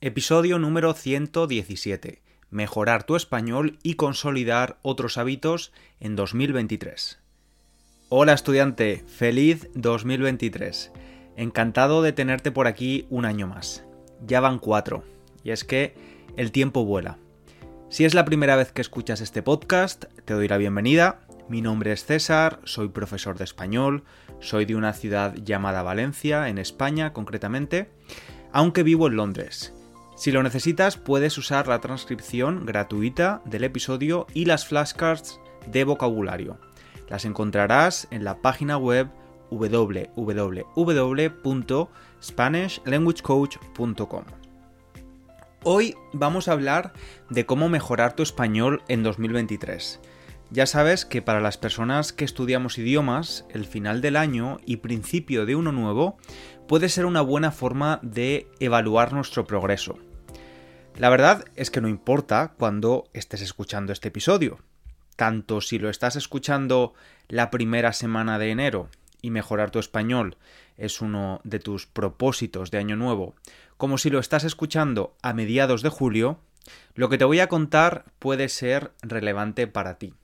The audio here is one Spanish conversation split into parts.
Episodio número 117. Mejorar tu español y consolidar otros hábitos en 2023. Hola estudiante, feliz 2023. Encantado de tenerte por aquí un año más. Ya van cuatro. Y es que el tiempo vuela. Si es la primera vez que escuchas este podcast, te doy la bienvenida. Mi nombre es César, soy profesor de español, soy de una ciudad llamada Valencia, en España concretamente, aunque vivo en Londres. Si lo necesitas, puedes usar la transcripción gratuita del episodio y las flashcards de vocabulario. Las encontrarás en la página web www.spanishlanguagecoach.com. Hoy vamos a hablar de cómo mejorar tu español en 2023. Ya sabes que para las personas que estudiamos idiomas, el final del año y principio de uno nuevo puede ser una buena forma de evaluar nuestro progreso. La verdad es que no importa cuando estés escuchando este episodio. Tanto si lo estás escuchando la primera semana de enero y mejorar tu español es uno de tus propósitos de año nuevo, como si lo estás escuchando a mediados de julio, lo que te voy a contar puede ser relevante para ti.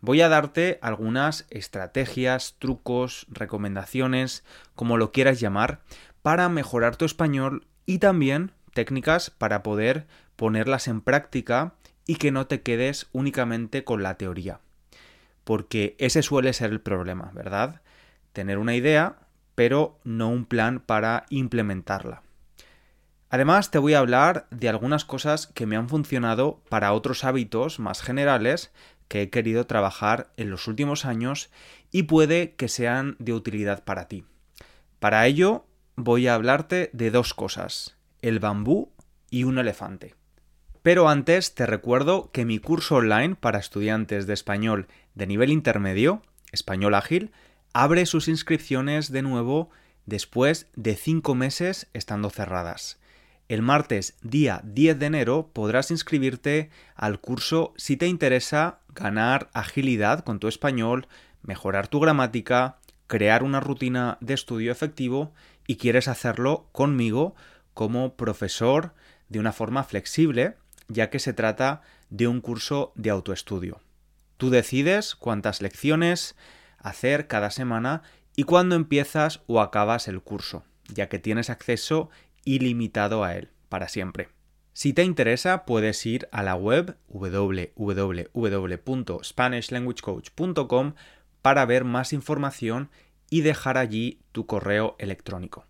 Voy a darte algunas estrategias, trucos, recomendaciones, como lo quieras llamar, para mejorar tu español y también técnicas para poder ponerlas en práctica y que no te quedes únicamente con la teoría. Porque ese suele ser el problema, ¿verdad? Tener una idea, pero no un plan para implementarla. Además, te voy a hablar de algunas cosas que me han funcionado para otros hábitos más generales que he querido trabajar en los últimos años y puede que sean de utilidad para ti. Para ello, voy a hablarte de dos cosas el bambú y un elefante. Pero antes te recuerdo que mi curso online para estudiantes de español de nivel intermedio, español ágil, abre sus inscripciones de nuevo después de cinco meses estando cerradas. El martes día 10 de enero podrás inscribirte al curso si te interesa ganar agilidad con tu español, mejorar tu gramática, crear una rutina de estudio efectivo y quieres hacerlo conmigo como profesor de una forma flexible, ya que se trata de un curso de autoestudio. Tú decides cuántas lecciones hacer cada semana y cuándo empiezas o acabas el curso, ya que tienes acceso ilimitado a él para siempre. Si te interesa, puedes ir a la web www.spanishlanguagecoach.com para ver más información y dejar allí tu correo electrónico.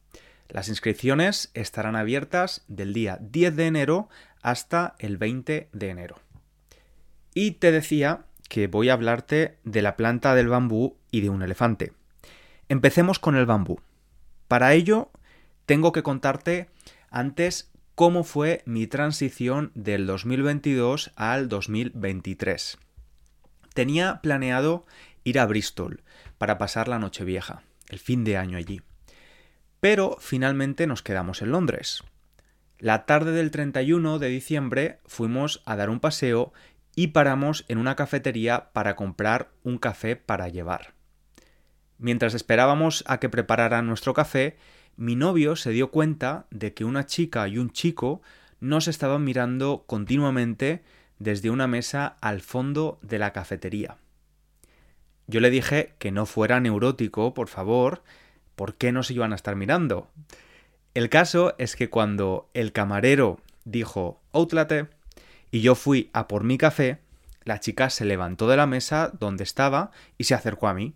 Las inscripciones estarán abiertas del día 10 de enero hasta el 20 de enero. Y te decía que voy a hablarte de la planta del bambú y de un elefante. Empecemos con el bambú. Para ello, tengo que contarte antes cómo fue mi transición del 2022 al 2023. Tenía planeado ir a Bristol para pasar la Nochevieja, el fin de año allí pero finalmente nos quedamos en Londres. La tarde del 31 de diciembre fuimos a dar un paseo y paramos en una cafetería para comprar un café para llevar. Mientras esperábamos a que prepararan nuestro café, mi novio se dio cuenta de que una chica y un chico nos estaban mirando continuamente desde una mesa al fondo de la cafetería. Yo le dije que no fuera neurótico, por favor, ¿por qué no se iban a estar mirando? El caso es que cuando el camarero dijo Outlate y yo fui a por mi café, la chica se levantó de la mesa donde estaba y se acercó a mí.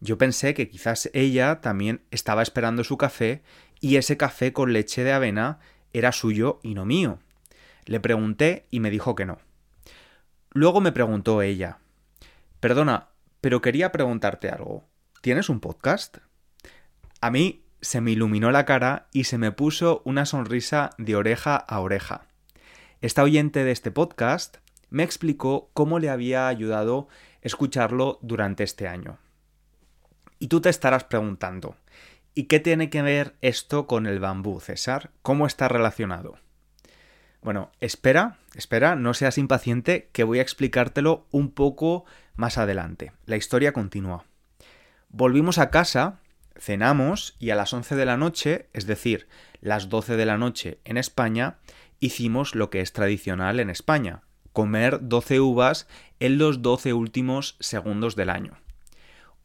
Yo pensé que quizás ella también estaba esperando su café y ese café con leche de avena era suyo y no mío. Le pregunté y me dijo que no. Luego me preguntó ella, Perdona, pero quería preguntarte algo. ¿Tienes un podcast? A mí se me iluminó la cara y se me puso una sonrisa de oreja a oreja. Esta oyente de este podcast me explicó cómo le había ayudado escucharlo durante este año. Y tú te estarás preguntando, ¿y qué tiene que ver esto con el bambú, César? ¿Cómo está relacionado? Bueno, espera, espera, no seas impaciente, que voy a explicártelo un poco más adelante. La historia continúa. Volvimos a casa cenamos y a las 11 de la noche, es decir, las 12 de la noche en España, hicimos lo que es tradicional en España, comer 12 uvas en los 12 últimos segundos del año.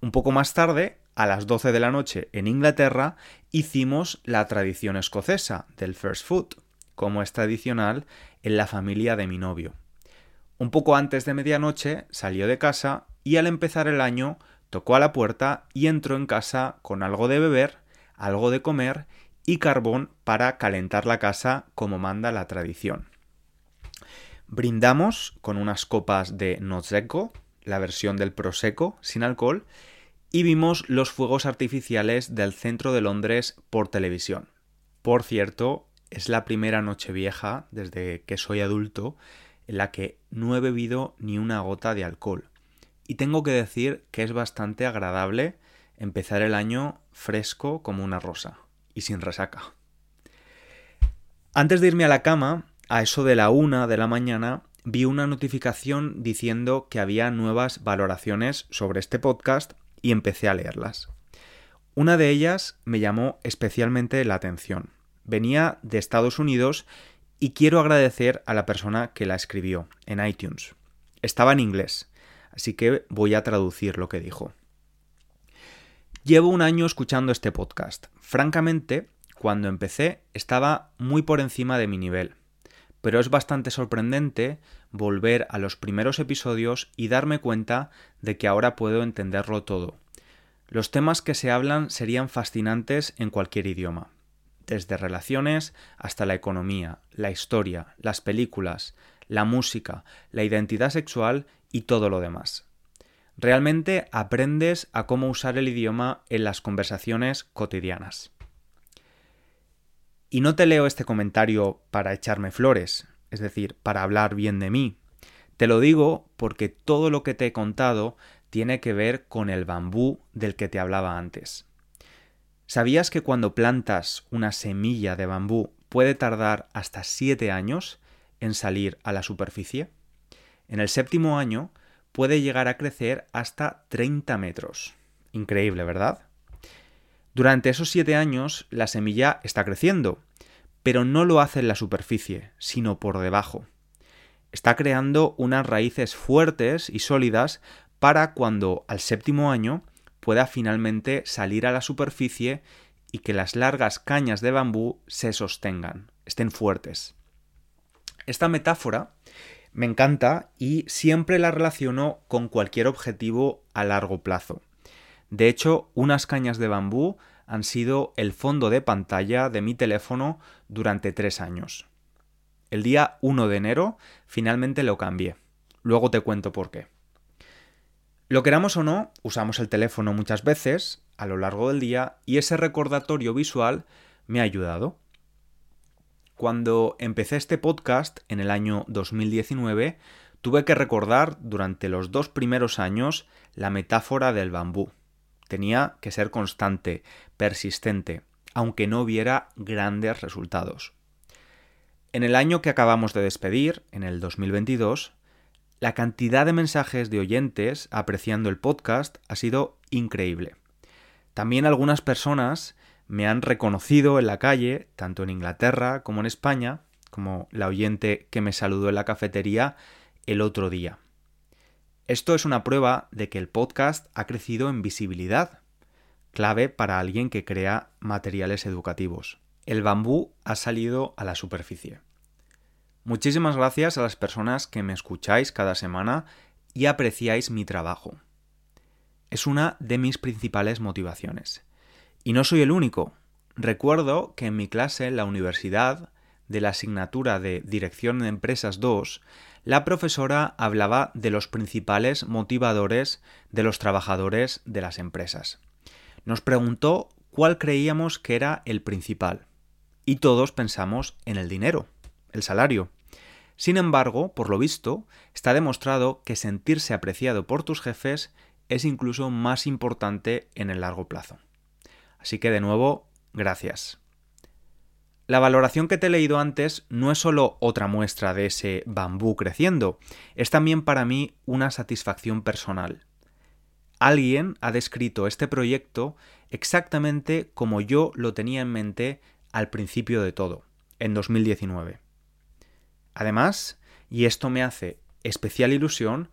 Un poco más tarde, a las 12 de la noche en Inglaterra, hicimos la tradición escocesa del first food, como es tradicional en la familia de mi novio. Un poco antes de medianoche salió de casa y al empezar el año tocó a la puerta y entró en casa con algo de beber, algo de comer y carbón para calentar la casa como manda la tradición. Brindamos con unas copas de Nozeco, la versión del Prosecco sin alcohol, y vimos los fuegos artificiales del centro de Londres por televisión. Por cierto, es la primera noche vieja desde que soy adulto en la que no he bebido ni una gota de alcohol. Y tengo que decir que es bastante agradable empezar el año fresco como una rosa y sin resaca. Antes de irme a la cama, a eso de la una de la mañana, vi una notificación diciendo que había nuevas valoraciones sobre este podcast y empecé a leerlas. Una de ellas me llamó especialmente la atención. Venía de Estados Unidos y quiero agradecer a la persona que la escribió en iTunes. Estaba en inglés, así que voy a traducir lo que dijo. Llevo un año escuchando este podcast. Francamente, cuando empecé estaba muy por encima de mi nivel, pero es bastante sorprendente volver a los primeros episodios y darme cuenta de que ahora puedo entenderlo todo. Los temas que se hablan serían fascinantes en cualquier idioma, desde relaciones hasta la economía, la historia, las películas, la música, la identidad sexual y todo lo demás. Realmente aprendes a cómo usar el idioma en las conversaciones cotidianas. Y no te leo este comentario para echarme flores, es decir, para hablar bien de mí. Te lo digo porque todo lo que te he contado tiene que ver con el bambú del que te hablaba antes. ¿Sabías que cuando plantas una semilla de bambú puede tardar hasta siete años en salir a la superficie? En el séptimo año puede llegar a crecer hasta 30 metros. Increíble, ¿verdad? Durante esos siete años la semilla está creciendo, pero no lo hace en la superficie, sino por debajo. Está creando unas raíces fuertes y sólidas para cuando al séptimo año pueda finalmente salir a la superficie y que las largas cañas de bambú se sostengan, estén fuertes. Esta metáfora me encanta y siempre la relaciono con cualquier objetivo a largo plazo. De hecho, unas cañas de bambú han sido el fondo de pantalla de mi teléfono durante tres años. El día 1 de enero finalmente lo cambié. Luego te cuento por qué. Lo queramos o no, usamos el teléfono muchas veces a lo largo del día y ese recordatorio visual me ha ayudado. Cuando empecé este podcast en el año 2019, tuve que recordar durante los dos primeros años la metáfora del bambú. Tenía que ser constante, persistente, aunque no viera grandes resultados. En el año que acabamos de despedir, en el 2022, la cantidad de mensajes de oyentes apreciando el podcast ha sido increíble. También algunas personas me han reconocido en la calle, tanto en Inglaterra como en España, como la oyente que me saludó en la cafetería el otro día. Esto es una prueba de que el podcast ha crecido en visibilidad, clave para alguien que crea materiales educativos. El bambú ha salido a la superficie. Muchísimas gracias a las personas que me escucháis cada semana y apreciáis mi trabajo. Es una de mis principales motivaciones. Y no soy el único. Recuerdo que en mi clase en la universidad, de la asignatura de Dirección de Empresas 2, la profesora hablaba de los principales motivadores de los trabajadores de las empresas. Nos preguntó cuál creíamos que era el principal. Y todos pensamos en el dinero, el salario. Sin embargo, por lo visto, está demostrado que sentirse apreciado por tus jefes es incluso más importante en el largo plazo. Así que de nuevo, gracias. La valoración que te he leído antes no es solo otra muestra de ese bambú creciendo, es también para mí una satisfacción personal. alguien ha descrito este proyecto exactamente como yo lo tenía en mente al principio de todo, en 2019. Además, y esto me hace especial ilusión,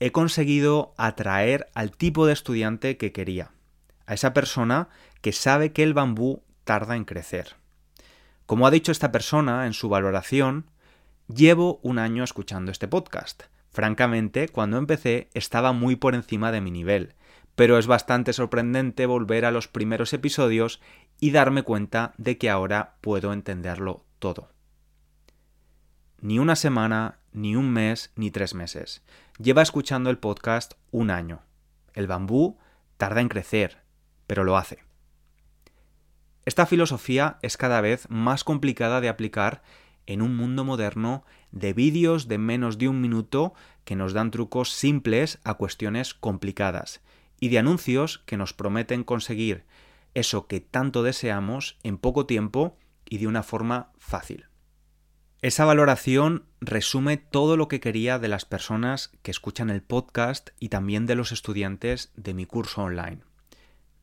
he conseguido atraer al tipo de estudiante que quería, a esa persona que sabe que el bambú tarda en crecer. Como ha dicho esta persona en su valoración, llevo un año escuchando este podcast. Francamente, cuando empecé estaba muy por encima de mi nivel, pero es bastante sorprendente volver a los primeros episodios y darme cuenta de que ahora puedo entenderlo todo. Ni una semana, ni un mes, ni tres meses. Lleva escuchando el podcast un año. El bambú tarda en crecer, pero lo hace. Esta filosofía es cada vez más complicada de aplicar en un mundo moderno de vídeos de menos de un minuto que nos dan trucos simples a cuestiones complicadas y de anuncios que nos prometen conseguir eso que tanto deseamos en poco tiempo y de una forma fácil. Esa valoración resume todo lo que quería de las personas que escuchan el podcast y también de los estudiantes de mi curso online.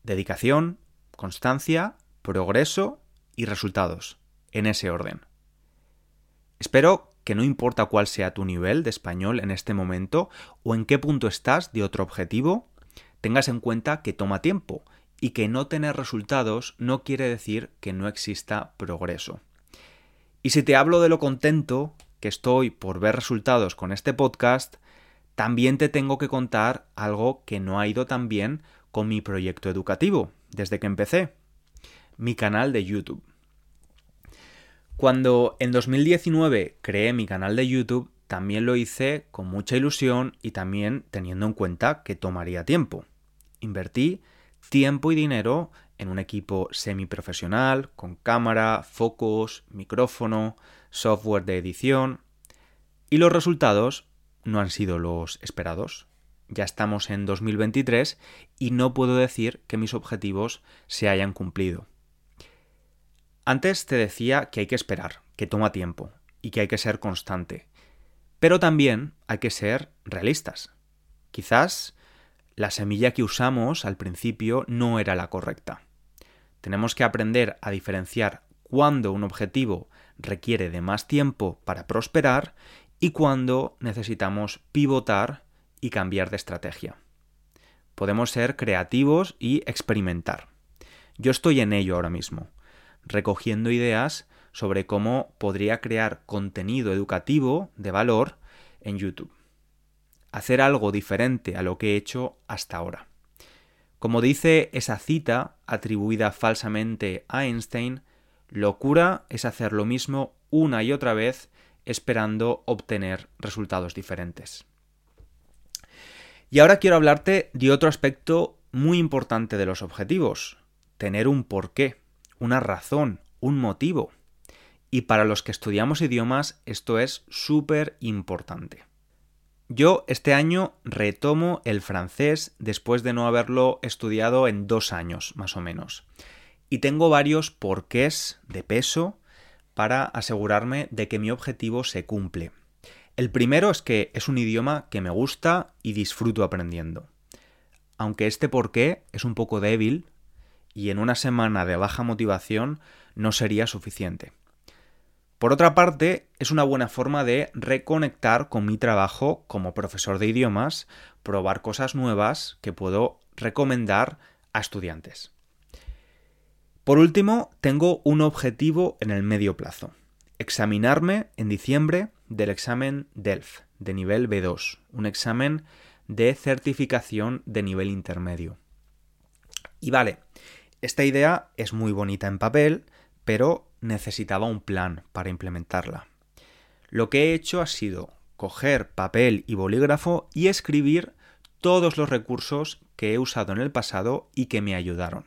Dedicación, constancia, progreso y resultados, en ese orden. Espero que no importa cuál sea tu nivel de español en este momento o en qué punto estás de otro objetivo, tengas en cuenta que toma tiempo y que no tener resultados no quiere decir que no exista progreso. Y si te hablo de lo contento que estoy por ver resultados con este podcast, también te tengo que contar algo que no ha ido tan bien con mi proyecto educativo desde que empecé, mi canal de YouTube. Cuando en 2019 creé mi canal de YouTube, también lo hice con mucha ilusión y también teniendo en cuenta que tomaría tiempo. Invertí tiempo y dinero en un equipo semiprofesional, con cámara, focos, micrófono, software de edición. Y los resultados no han sido los esperados. Ya estamos en 2023 y no puedo decir que mis objetivos se hayan cumplido. Antes te decía que hay que esperar, que toma tiempo y que hay que ser constante. Pero también hay que ser realistas. Quizás la semilla que usamos al principio no era la correcta. Tenemos que aprender a diferenciar cuándo un objetivo requiere de más tiempo para prosperar y cuándo necesitamos pivotar y cambiar de estrategia. Podemos ser creativos y experimentar. Yo estoy en ello ahora mismo recogiendo ideas sobre cómo podría crear contenido educativo de valor en YouTube. Hacer algo diferente a lo que he hecho hasta ahora. Como dice esa cita atribuida falsamente a Einstein, locura es hacer lo mismo una y otra vez esperando obtener resultados diferentes. Y ahora quiero hablarte de otro aspecto muy importante de los objetivos, tener un porqué una razón, un motivo. Y para los que estudiamos idiomas esto es súper importante. Yo este año retomo el francés después de no haberlo estudiado en dos años, más o menos. Y tengo varios porqués de peso para asegurarme de que mi objetivo se cumple. El primero es que es un idioma que me gusta y disfruto aprendiendo. Aunque este porqué es un poco débil, y en una semana de baja motivación no sería suficiente. Por otra parte, es una buena forma de reconectar con mi trabajo como profesor de idiomas, probar cosas nuevas que puedo recomendar a estudiantes. Por último, tengo un objetivo en el medio plazo. Examinarme en diciembre del examen DELF de nivel B2, un examen de certificación de nivel intermedio. Y vale, esta idea es muy bonita en papel, pero necesitaba un plan para implementarla. Lo que he hecho ha sido coger papel y bolígrafo y escribir todos los recursos que he usado en el pasado y que me ayudaron.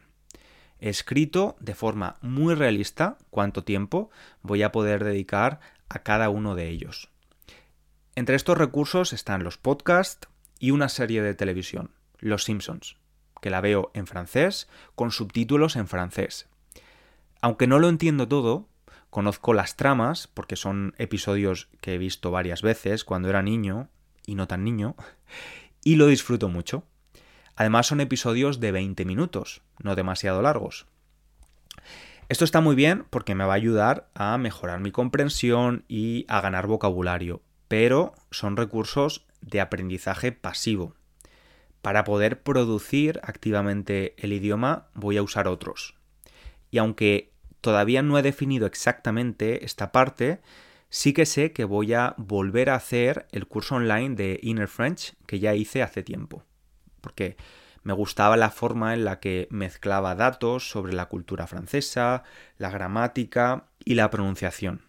He escrito de forma muy realista cuánto tiempo voy a poder dedicar a cada uno de ellos. Entre estos recursos están los podcasts y una serie de televisión, Los Simpsons que la veo en francés, con subtítulos en francés. Aunque no lo entiendo todo, conozco las tramas, porque son episodios que he visto varias veces cuando era niño, y no tan niño, y lo disfruto mucho. Además son episodios de 20 minutos, no demasiado largos. Esto está muy bien porque me va a ayudar a mejorar mi comprensión y a ganar vocabulario, pero son recursos de aprendizaje pasivo. Para poder producir activamente el idioma voy a usar otros. Y aunque todavía no he definido exactamente esta parte, sí que sé que voy a volver a hacer el curso online de Inner French que ya hice hace tiempo. Porque me gustaba la forma en la que mezclaba datos sobre la cultura francesa, la gramática y la pronunciación.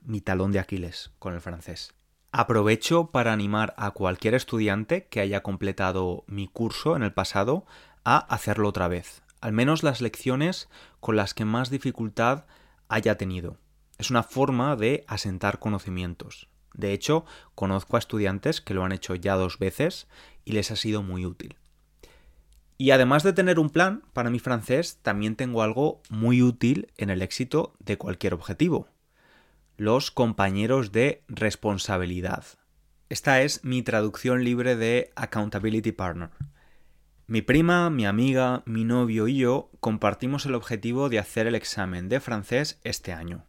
Mi talón de Aquiles con el francés. Aprovecho para animar a cualquier estudiante que haya completado mi curso en el pasado a hacerlo otra vez, al menos las lecciones con las que más dificultad haya tenido. Es una forma de asentar conocimientos. De hecho, conozco a estudiantes que lo han hecho ya dos veces y les ha sido muy útil. Y además de tener un plan para mi francés, también tengo algo muy útil en el éxito de cualquier objetivo los compañeros de responsabilidad. Esta es mi traducción libre de Accountability Partner. Mi prima, mi amiga, mi novio y yo compartimos el objetivo de hacer el examen de francés este año.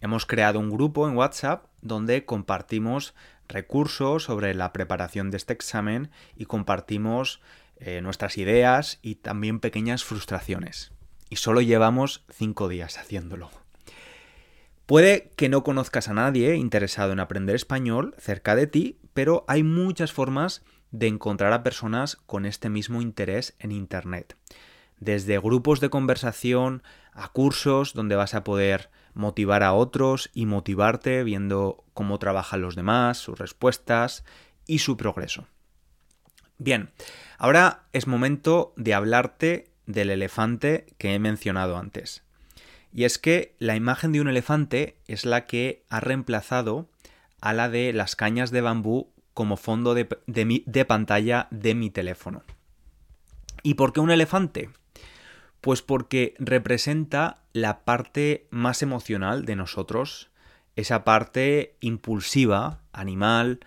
Hemos creado un grupo en WhatsApp donde compartimos recursos sobre la preparación de este examen y compartimos eh, nuestras ideas y también pequeñas frustraciones. Y solo llevamos cinco días haciéndolo. Puede que no conozcas a nadie interesado en aprender español cerca de ti, pero hay muchas formas de encontrar a personas con este mismo interés en Internet. Desde grupos de conversación a cursos donde vas a poder motivar a otros y motivarte viendo cómo trabajan los demás, sus respuestas y su progreso. Bien, ahora es momento de hablarte del elefante que he mencionado antes. Y es que la imagen de un elefante es la que ha reemplazado a la de las cañas de bambú como fondo de, pantalla de mi teléfono. ¿Y por qué un elefante? Pues porque representa la parte más emocional de nosotros, esa parte impulsiva, animal,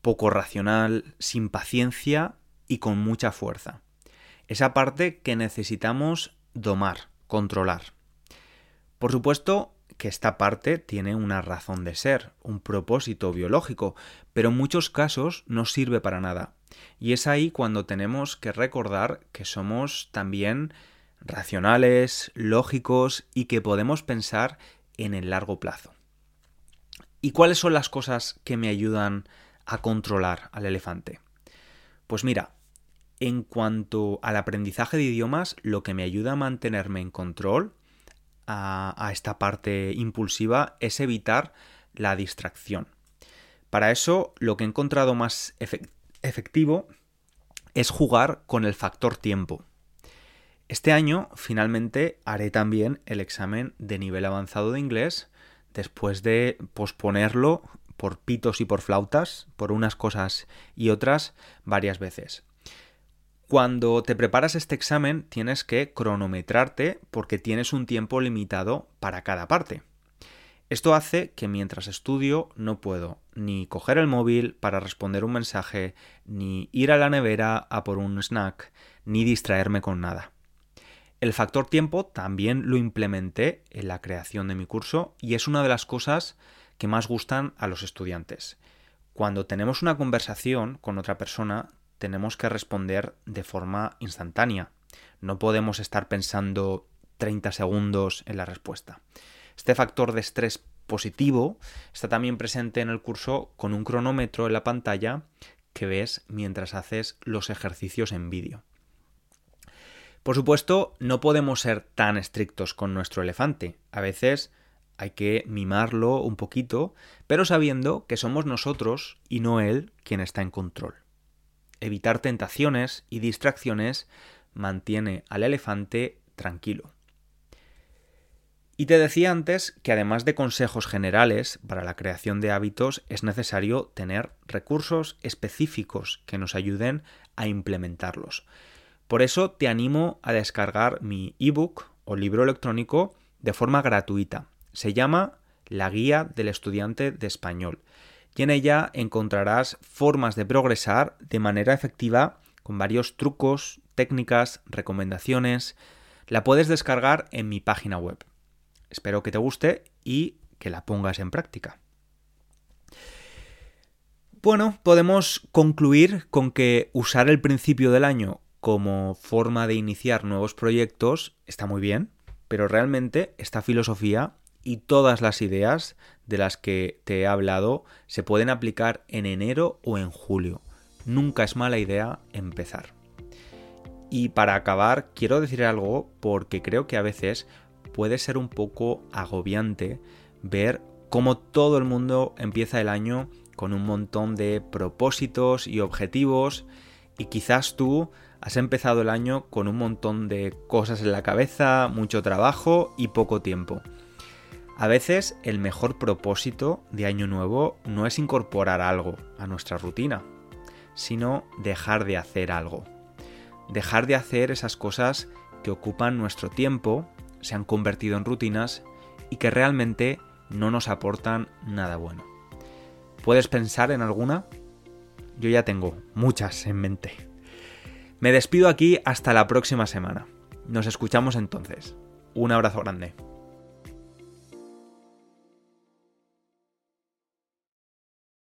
poco racional, sin paciencia y con mucha fuerza. Esa parte que necesitamos domar, controlar. Por supuesto que esta parte tiene una razón de ser, un propósito biológico, pero en muchos casos no sirve para nada. Y es ahí cuando tenemos que recordar que somos también racionales, lógicos y que podemos pensar en el largo plazo. ¿Y cuáles son las cosas que me ayudan a controlar al elefante? Pues mira, en cuanto al aprendizaje de idiomas, lo que me ayuda a mantenerme en control a, esta parte impulsiva es evitar la distracción. Para eso lo que he encontrado más efectivo es jugar con el factor tiempo. Este año finalmente haré también el examen de nivel avanzado de inglés después de posponerlo por pitos y por flautas, por unas cosas y otras varias veces. Cuando te preparas este examen tienes que cronometrarte porque tienes un tiempo limitado para cada parte. Esto hace que mientras estudio no puedo ni coger el móvil para responder un mensaje, ni ir a la nevera a por un snack, ni distraerme con nada. El factor tiempo también lo implementé en la creación de mi curso y es una de las cosas que más gustan a los estudiantes. Cuando tenemos una conversación con otra persona, tenemos que responder de forma instantánea. No podemos estar pensando 30 segundos en la respuesta. Este factor de estrés positivo está también presente en el curso con un cronómetro en la pantalla que ves mientras haces los ejercicios en vídeo. Por supuesto, no podemos ser tan estrictos con nuestro elefante. A veces hay que mimarlo un poquito, pero sabiendo que somos nosotros y no él quien está en control. Evitar tentaciones y distracciones mantiene al elefante tranquilo. Y te decía antes que además de consejos generales para la creación de hábitos es necesario tener recursos específicos que nos ayuden a implementarlos. Por eso te animo a descargar mi ebook o libro electrónico de forma gratuita. Se llama La Guía del Estudiante de Español y en ella encontrarás formas de progresar de manera efectiva con varios trucos, técnicas, recomendaciones. La puedes descargar en mi página web. Espero que te guste y que la pongas en práctica. Bueno, podemos concluir con que usar el principio del año como forma de iniciar nuevos proyectos está muy bien, pero realmente esta filosofía y todas las ideas de las que te he hablado se pueden aplicar en enero o en julio. Nunca es mala idea empezar. Y para acabar, quiero decir algo porque creo que a veces puede ser un poco agobiante ver cómo todo el mundo empieza el año con un montón de propósitos y objetivos y quizás tú has empezado el año con un montón de cosas en la cabeza, mucho trabajo y poco tiempo. A veces el mejor propósito de año nuevo no es incorporar algo a nuestra rutina, sino dejar de hacer algo. Dejar de hacer esas cosas que ocupan nuestro tiempo, se han convertido en rutinas y que realmente no nos aportan nada bueno. ¿Puedes pensar en alguna? Yo ya tengo muchas en mente. Me despido aquí hasta la próxima semana. Nos escuchamos entonces. Un abrazo grande.